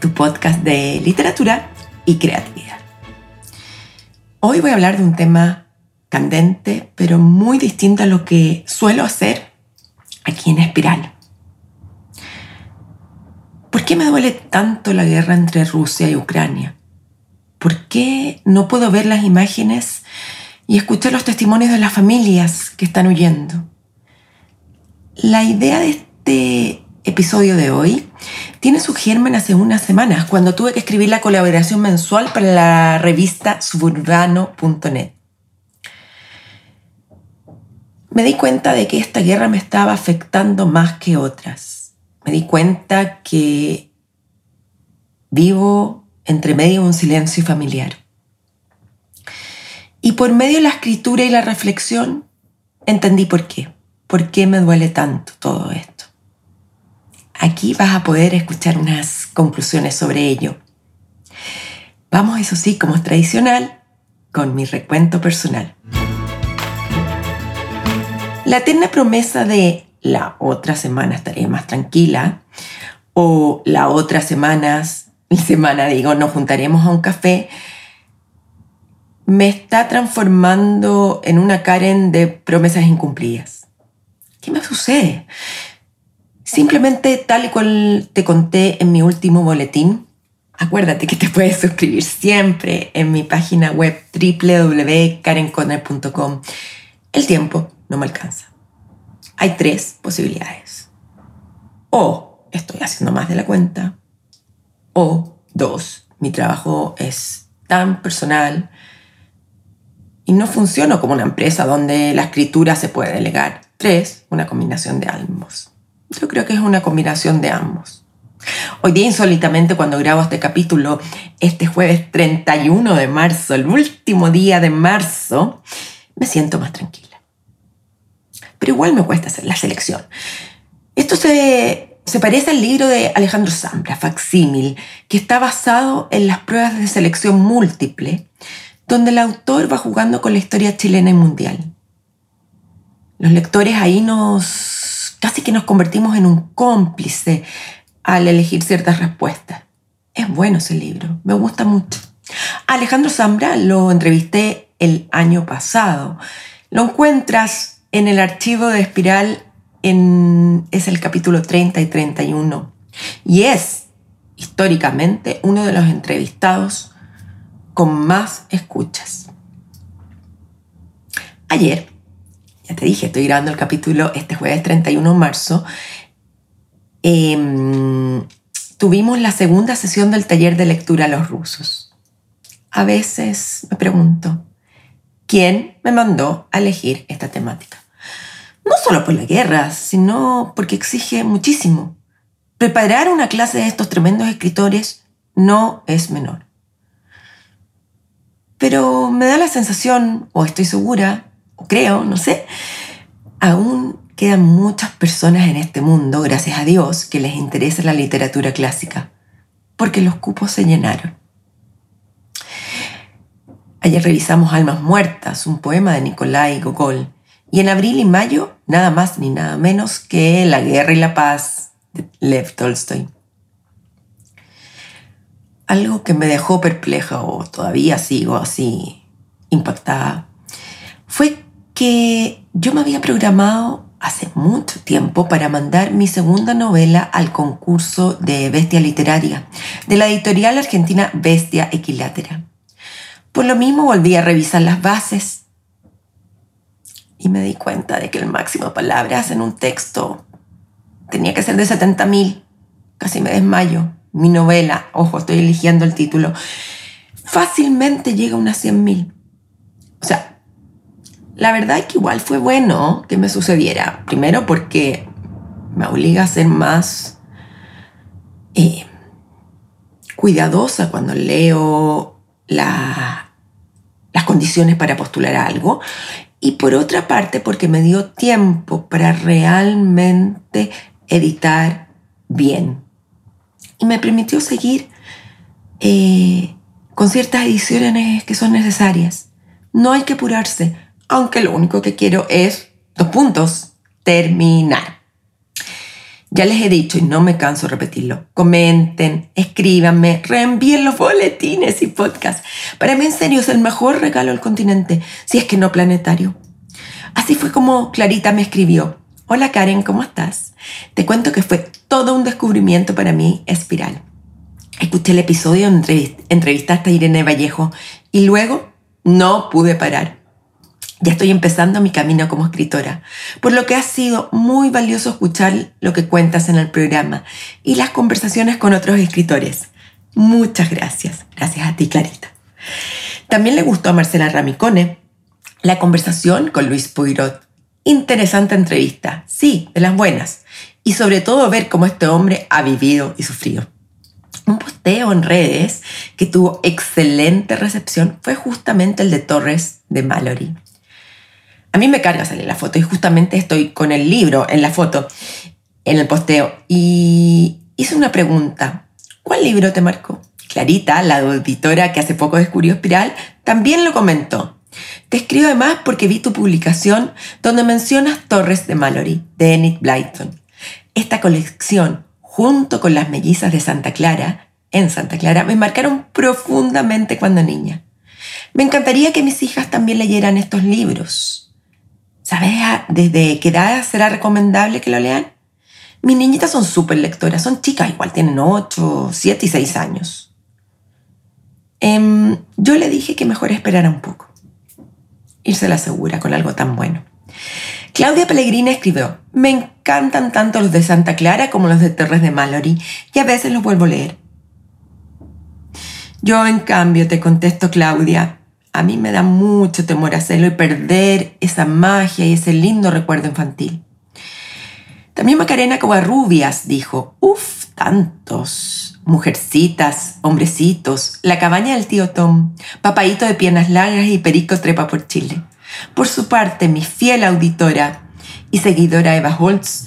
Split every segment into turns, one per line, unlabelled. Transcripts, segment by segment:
tu podcast de literatura y creatividad. Hoy voy a hablar de un tema candente, pero muy distinto a lo que suelo hacer aquí en Espiral. ¿Por qué me duele tanto la guerra entre Rusia y Ucrania? ¿Por qué no puedo ver las imágenes y escuchar los testimonios de las familias que están huyendo? La idea de este episodio de hoy tiene su germen hace unas semanas, cuando tuve que escribir la colaboración mensual para la revista suburbano.net. Me di cuenta de que esta guerra me estaba afectando más que otras. Me di cuenta que vivo entre medio de un silencio familiar. Y por medio de la escritura y la reflexión entendí por qué. ¿Por qué me duele tanto todo esto? Aquí vas a poder escuchar unas conclusiones sobre ello. Vamos, eso sí, como es tradicional, con mi recuento personal. La eterna promesa de la otra semana estaré más tranquila o la otra semana, semana digo, nos juntaremos a un café, me está transformando en una Karen de promesas incumplidas. ¿Qué me sucede? Simplemente tal y cual te conté en mi último boletín, acuérdate que te puedes suscribir siempre en mi página web www.karenconner.com. El tiempo no me alcanza. Hay tres posibilidades. O estoy haciendo más de la cuenta. O dos, mi trabajo es tan personal y no funciona como una empresa donde la escritura se puede delegar. Tres, una combinación de ambos. Yo creo que es una combinación de ambos. Hoy día, insólitamente, cuando grabo este capítulo, este jueves 31 de marzo, el último día de marzo, me siento más tranquila. Pero igual me cuesta hacer la selección. Esto se, se parece al libro de Alejandro Zambra, Facsímil, que está basado en las pruebas de selección múltiple, donde el autor va jugando con la historia chilena y mundial. Los lectores ahí nos casi que nos convertimos en un cómplice al elegir ciertas respuestas. Es bueno ese libro, me gusta mucho. Alejandro Zambra lo entrevisté el año pasado. Lo encuentras en el archivo de Espiral, en, es el capítulo 30 y 31. Y es, históricamente, uno de los entrevistados con más escuchas. Ayer ya te dije, estoy grabando el capítulo este jueves 31 de marzo. Em, tuvimos la segunda sesión del taller de lectura a los rusos. A veces me pregunto, ¿quién me mandó a elegir esta temática? No solo por la guerra, sino porque exige muchísimo. Preparar una clase de estos tremendos escritores no es menor. Pero me da la sensación, o estoy segura, creo, no sé, aún quedan muchas personas en este mundo, gracias a Dios, que les interesa la literatura clásica, porque los cupos se llenaron. Ayer revisamos Almas Muertas, un poema de Nikolai Gogol, y en abril y mayo, nada más ni nada menos que La Guerra y la Paz de Lev Tolstoy. Algo que me dejó perpleja o todavía sigo así impactada fue que yo me había programado hace mucho tiempo para mandar mi segunda novela al concurso de Bestia Literaria de la editorial argentina Bestia Equilátera. Por lo mismo volví a revisar las bases y me di cuenta de que el máximo de palabras en un texto tenía que ser de 70.000. Casi me desmayo. Mi novela, ojo, estoy eligiendo el título, fácilmente llega a unas 100.000. O sea, la verdad es que igual fue bueno que me sucediera. Primero porque me obliga a ser más eh, cuidadosa cuando leo las condiciones para postular algo y por otra parte porque me dio tiempo para realmente editar bien. Y me permitió seguir eh, con ciertas ediciones que son necesarias. No hay que apurarse, aunque lo único que quiero es, dos puntos, terminar. Ya les he dicho y no me canso de repetirlo. Comenten, escríbanme, reenvíen los boletines y podcasts. Para mí en serio es el mejor regalo del continente, si es que no planetario. Así fue como Clarita me escribió. Hola Karen, ¿cómo estás? Te cuento que fue todo un descubrimiento para mí Espiral. Escuché el episodio en entrevistaste a Irene Vallejo y luego no pude parar. Ya estoy empezando mi camino como escritora, por lo que ha sido muy valioso escuchar lo que cuentas en el programa y las conversaciones con otros escritores. Muchas gracias. Gracias a ti, Clarita. También le gustó a Marcela Ramicone la conversación con Luis Poirot. Interesante entrevista, sí, de las buenas. Y sobre todo ver cómo este hombre ha vivido y sufrido. Un posteo en redes que tuvo excelente recepción fue justamente el de Torres de Mallory. A mí me carga salir la foto y justamente estoy con el libro en la foto, en el posteo. Y hice una pregunta. ¿Cuál libro te marcó? Clarita, la auditora que hace poco descubrió Espiral, también lo comentó. Te escribo además porque vi tu publicación donde mencionas Torres de Mallory, de Enid Blyton. Esta colección, junto con las mellizas de Santa Clara, en Santa Clara, me marcaron profundamente cuando niña. Me encantaría que mis hijas también leyeran estos libros. ¿Sabes desde qué edad será recomendable que lo lean? Mis niñitas son súper lectoras, son chicas, igual tienen 8, 7 y 6 años. Em, yo le dije que mejor esperara un poco. Irse la segura con algo tan bueno. Claudia Pellegrina escribió, me encantan tanto los de Santa Clara como los de Terres de Mallory y a veces los vuelvo a leer. Yo, en cambio, te contesto, Claudia, a mí me da mucho temor hacerlo y perder esa magia y ese lindo recuerdo infantil. También Macarena Covarrubias dijo, uff, tantos, mujercitas, hombrecitos, la cabaña del tío Tom, papaito de piernas largas y perico trepa por Chile. Por su parte, mi fiel auditora y seguidora Eva Holtz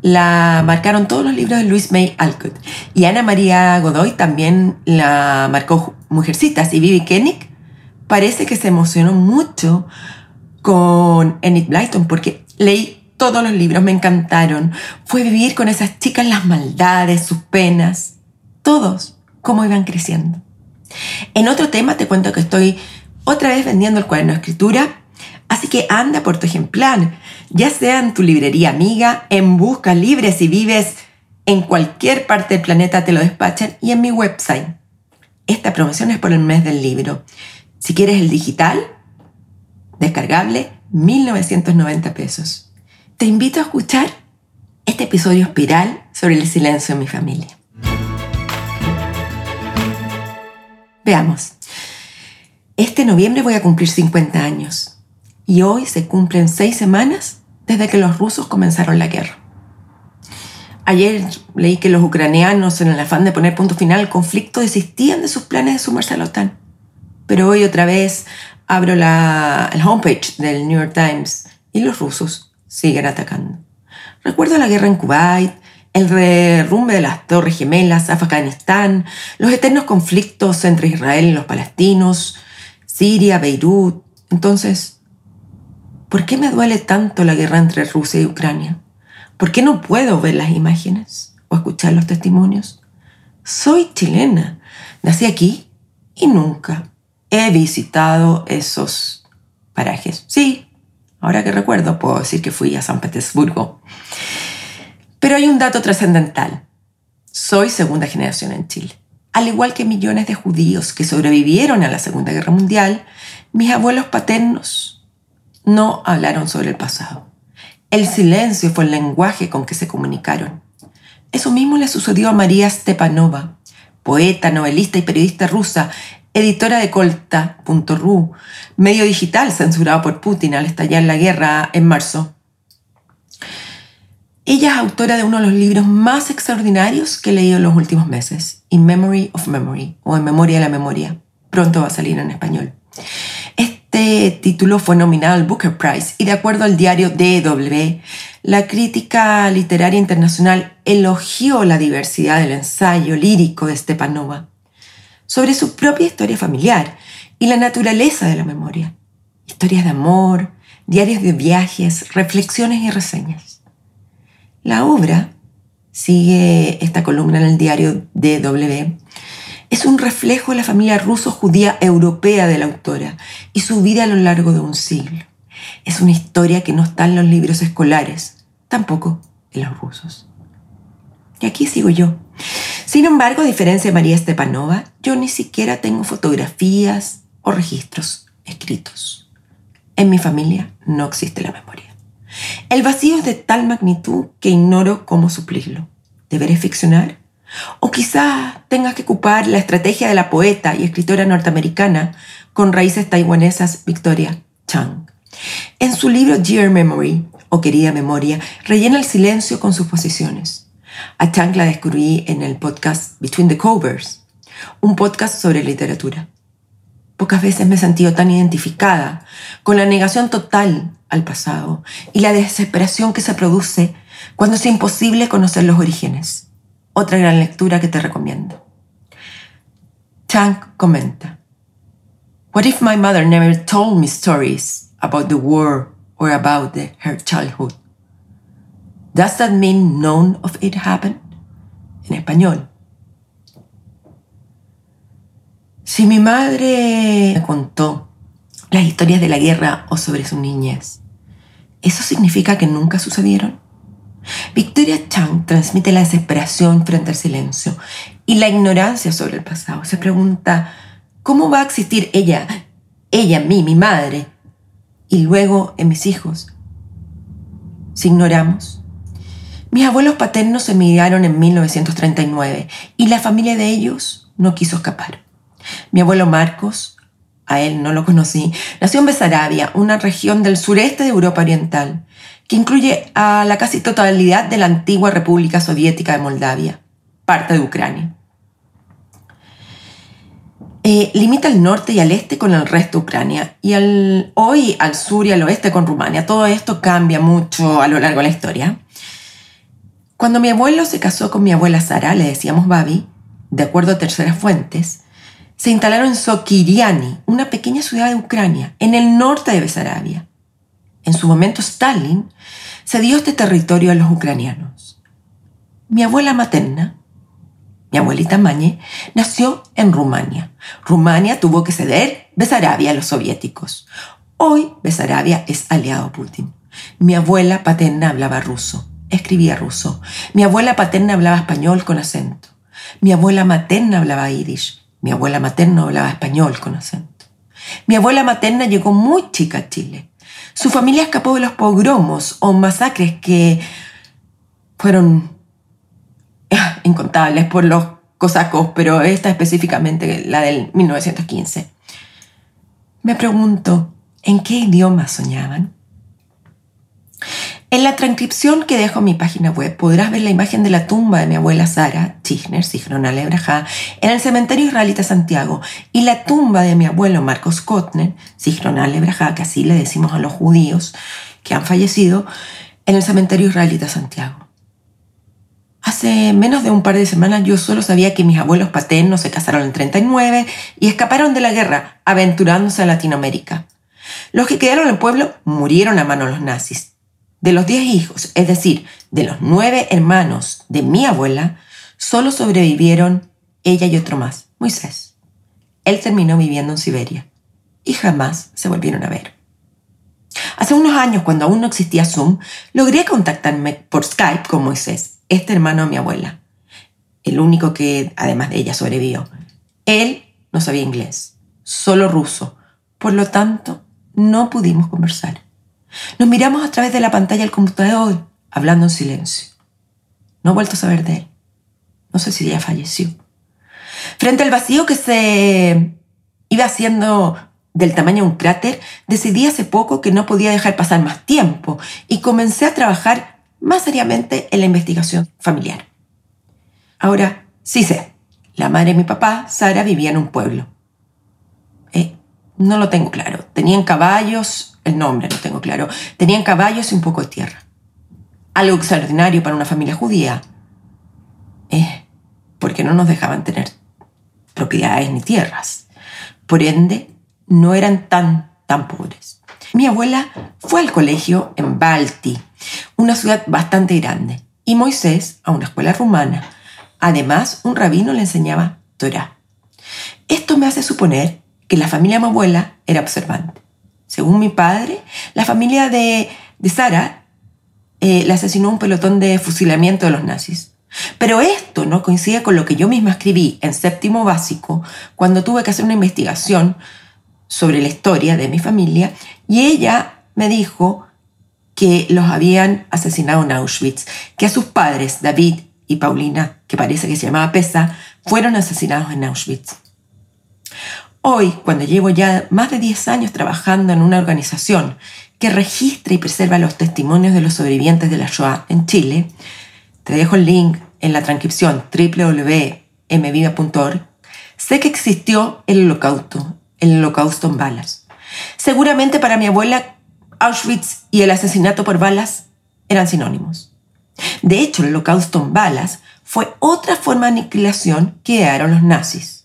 la marcaron todos los libros de Luis May Alcott y Ana María Godoy también la marcó Mujercitas y Vivi Koenig parece que se emocionó mucho con Enid Blyton porque leí todos los libros, me encantaron. Fue vivir con esas chicas las maldades, sus penas, todos, cómo iban creciendo. En otro tema te cuento que estoy otra vez vendiendo el cuaderno de escritura, así que anda por tu ejemplar, ya sea en tu librería amiga, en Busca Libre si vives en cualquier parte del planeta te lo despachan y en mi website. Esta promoción es por el mes del libro. Si quieres el digital, descargable, 1990 pesos. Te invito a escuchar este episodio espiral sobre el silencio en mi familia. Veamos. Este noviembre voy a cumplir 50 años y hoy se cumplen seis semanas desde que los rusos comenzaron la guerra. Ayer leí que los ucranianos, en el afán de poner punto final al conflicto, desistían de sus planes de sumarse a la OTAN. Pero hoy otra vez abro la, el homepage del New York Times y los rusos siguen atacando. Recuerdo la guerra en Kuwait, el derrumbe de las Torres Gemelas, Afganistán, los eternos conflictos entre Israel y los palestinos, Siria, Beirut. Entonces, ¿por qué me duele tanto la guerra entre Rusia y Ucrania? ¿Por qué no puedo ver las imágenes o escuchar los testimonios? Soy chilena, nací aquí y nunca he visitado esos parajes. Sí, ahora que recuerdo, puedo decir que fui a San Petersburgo. Pero hay un dato trascendental. Soy segunda generación en Chile. Al igual que millones de judíos que sobrevivieron a la Segunda Guerra Mundial, mis abuelos paternos no hablaron sobre el pasado. El silencio fue el lenguaje con que se comunicaron. Eso mismo le sucedió a María Stepanova, poeta, novelista y periodista rusa, editora de Colta.ru, medio digital censurado por Putin al estallar la guerra en marzo. Ella es autora de uno de los libros más extraordinarios que he leído en los últimos meses, In Memory of Memory, o En Memoria de la Memoria. Pronto va a salir en español. Este título fue nominado al Booker Prize y de acuerdo al diario DW, la crítica literaria internacional elogió la diversidad del ensayo lírico de Stepanova sobre su propia historia familiar y la naturaleza de la memoria. Historias de amor, diarios de viajes, reflexiones y reseñas. La obra, sigue esta columna en el diario DW, es un reflejo de la familia ruso-judía europea de la autora y su vida a lo largo de un siglo. Es una historia que no está en los libros escolares, tampoco en los rusos. Y aquí sigo yo. Sin embargo, a diferencia de María Stepanova, yo ni siquiera tengo fotografías o registros escritos. En mi familia no existe la memoria. El vacío es de tal magnitud que ignoro cómo suplirlo. ¿Deberé ficcionar? O quizá tenga que ocupar la estrategia de la poeta y escritora norteamericana con raíces taiwanesas Victoria Chang. En su libro Dear Memory, o Querida Memoria, rellena el silencio con sus posiciones. A Chang la descubrí en el podcast Between the Covers, un podcast sobre literatura. Pocas veces me he sentido tan identificada con la negación total al pasado y la desesperación que se produce cuando es imposible conocer los orígenes. Otra gran lectura que te recomiendo. Chang comenta, What if my mother never told me stories about the war or about her childhood? Does that mean none of it happened? En español. Si mi madre me contó las historias de la guerra o sobre su niñez, ¿eso significa que nunca sucedieron? Victoria Chang transmite la desesperación frente al silencio y la ignorancia sobre el pasado. Se pregunta, ¿cómo va a existir ella, ella mí, mi madre, y luego en mis hijos? Si ignoramos. Mis abuelos paternos se emigraron en 1939 y la familia de ellos no quiso escapar. Mi abuelo Marcos, a él no lo conocí, nació en Besarabia, una región del sureste de Europa Oriental, que incluye a la casi totalidad de la antigua República Soviética de Moldavia, parte de Ucrania. Eh, limita al norte y al este con el resto de Ucrania y al, hoy al sur y al oeste con Rumania. Todo esto cambia mucho a lo largo de la historia. Cuando mi abuelo se casó con mi abuela Sara, le decíamos Babi, de acuerdo a terceras fuentes, se instalaron en Sokiriani, una pequeña ciudad de Ucrania, en el norte de Besarabia. En su momento Stalin cedió este territorio a los ucranianos. Mi abuela materna, mi abuelita Mañe, nació en Rumania. Rumania tuvo que ceder Besarabia a los soviéticos. Hoy Besarabia es aliado a Putin. Mi abuela paterna hablaba ruso, escribía ruso. Mi abuela paterna hablaba español con acento. Mi abuela materna hablaba yiddish. Mi abuela materna hablaba español con acento. Mi abuela materna llegó muy chica a Chile. Su familia escapó de los pogromos o masacres que fueron incontables por los cosacos, pero esta específicamente la del 1915. Me pregunto, ¿en qué idioma soñaban? En la transcripción que dejo en mi página web podrás ver la imagen de la tumba de mi abuela Sara Chichner, Sigrona Lebraja, en el cementerio israelita Santiago y la tumba de mi abuelo Marcos Kotner, Sigrona Lebraja, que así le decimos a los judíos que han fallecido, en el cementerio israelita Santiago. Hace menos de un par de semanas yo solo sabía que mis abuelos paternos se casaron en 39 y escaparon de la guerra, aventurándose a Latinoamérica. Los que quedaron en el pueblo murieron a manos de los nazis de los diez hijos, es decir, de los nueve hermanos de mi abuela, solo sobrevivieron ella y otro más, Moisés. Él terminó viviendo en Siberia y jamás se volvieron a ver. Hace unos años, cuando aún no existía Zoom, logré contactarme por Skype con Moisés, este hermano de mi abuela, el único que, además de ella, sobrevivió. Él no sabía inglés, solo ruso, por lo tanto, no pudimos conversar. Nos miramos a través de la pantalla del computador, hablando en silencio. No he vuelto a saber de él. No sé si ya falleció. Frente al vacío que se iba haciendo del tamaño de un cráter, decidí hace poco que no podía dejar pasar más tiempo y comencé a trabajar más seriamente en la investigación familiar. Ahora, sí sé, la madre de mi papá, Sara, vivía en un pueblo. Eh, no lo tengo claro. Tenían caballos, el nombre no tengo claro. Tenían caballos y un poco de tierra. Algo extraordinario para una familia judía. Eh, porque no nos dejaban tener propiedades ni tierras. Por ende, no eran tan, tan pobres. Mi abuela fue al colegio en Balti, una ciudad bastante grande, y Moisés a una escuela rumana. Además, un rabino le enseñaba Torah. Esto me hace suponer que la familia de mi abuela era observante. Según mi padre, la familia de, de Sara eh, le asesinó un pelotón de fusilamiento de los nazis. Pero esto no coincide con lo que yo misma escribí en séptimo básico cuando tuve que hacer una investigación sobre la historia de mi familia y ella me dijo que los habían asesinado en Auschwitz, que a sus padres, David y Paulina, que parece que se llamaba Pesa, fueron asesinados en Auschwitz. Hoy, cuando llevo ya más de 10 años trabajando en una organización que registra y preserva los testimonios de los sobrevivientes de la Shoah en Chile, te dejo el link en la transcripción www.mviva.org, sé que existió el holocausto, el holocausto en balas. Seguramente para mi abuela, Auschwitz y el asesinato por balas eran sinónimos. De hecho, el holocausto en balas fue otra forma de aniquilación que dieron los nazis.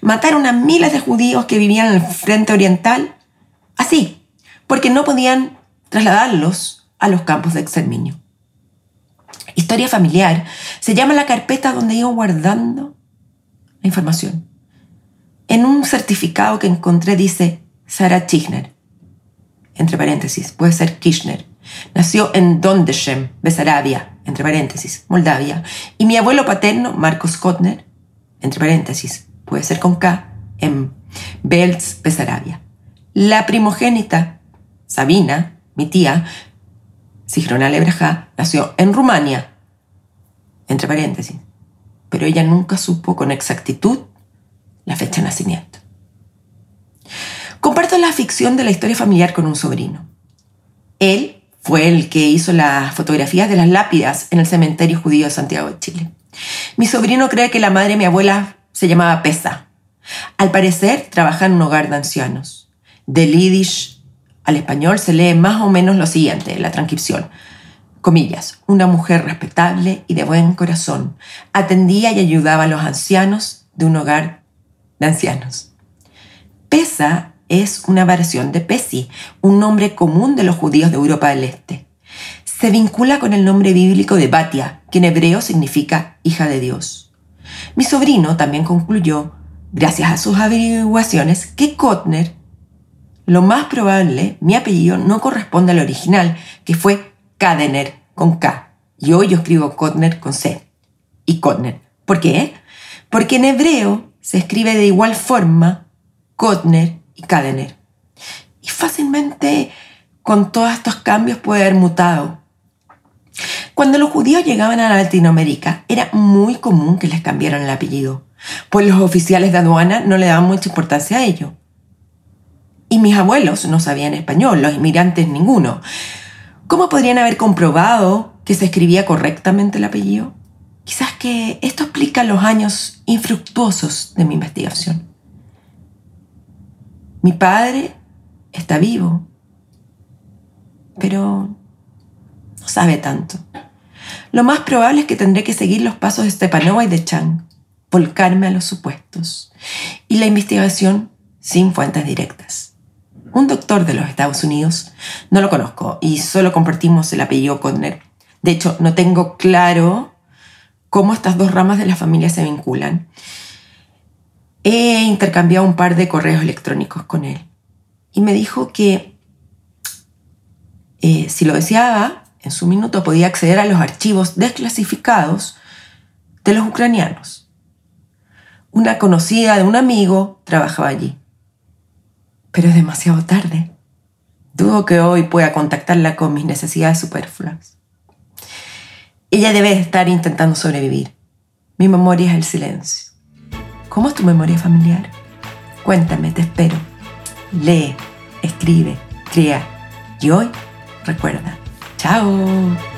Mataron a miles de judíos que vivían en el frente oriental así, porque no podían trasladarlos a los campos de exterminio. Historia familiar se llama la carpeta donde iba guardando la información. En un certificado que encontré dice Sarah Kirchner, entre paréntesis, puede ser Kirchner. Nació en Dondeshem, Besarabia, entre paréntesis, Moldavia. Y mi abuelo paterno, Marcos Kotner, entre paréntesis, puede ser con K, en Belz, Besarabia. La primogénita, Sabina, mi tía, Sigrona Lebraja, nació en Rumania, entre paréntesis, pero ella nunca supo con exactitud la fecha de nacimiento. Comparto la ficción de la historia familiar con un sobrino. Él fue el que hizo las fotografías de las lápidas en el cementerio judío de Santiago de Chile. Mi sobrino cree que la madre de mi abuela se llamaba Pesa. Al parecer, trabaja en un hogar de ancianos. Del yiddish al español se lee más o menos lo siguiente, la transcripción. Comillas, una mujer respetable y de buen corazón. Atendía y ayudaba a los ancianos de un hogar de ancianos. Pesa es una variación de Pesi, un nombre común de los judíos de Europa del Este. Se vincula con el nombre bíblico de Batia, que en hebreo significa hija de Dios. Mi sobrino también concluyó, gracias a sus averiguaciones, que Kotner, lo más probable, mi apellido no corresponde al original, que fue Kadener, con K. Y hoy yo escribo Kotner con C. Y Kotner. ¿Por qué? Porque en hebreo se escribe de igual forma Kotner y Kadener. Y fácilmente con todos estos cambios puede haber mutado. Cuando los judíos llegaban a Latinoamérica, era muy común que les cambiaran el apellido, pues los oficiales de aduana no le daban mucha importancia a ello. Y mis abuelos no sabían español, los inmigrantes ninguno. ¿Cómo podrían haber comprobado que se escribía correctamente el apellido? Quizás que esto explica los años infructuosos de mi investigación. Mi padre está vivo, pero no sabe tanto. Lo más probable es que tendré que seguir los pasos de Stepanova y de Chang, volcarme a los supuestos y la investigación sin fuentes directas. Un doctor de los Estados Unidos, no lo conozco y solo compartimos el apellido Conner. De hecho, no tengo claro cómo estas dos ramas de la familia se vinculan he intercambiado un par de correos electrónicos con él y me dijo que eh, si lo deseaba, en su minuto podía acceder a los archivos desclasificados de los ucranianos. Una conocida de un amigo trabajaba allí. Pero es demasiado tarde. Dudo que hoy pueda contactarla con mis necesidades superfluas. Ella debe estar intentando sobrevivir. Mi memoria es el silencio. ¿Cómo es tu memoria familiar? Cuéntame, te espero. Lee, escribe, crea. Y hoy, recuerda. ¡Chao!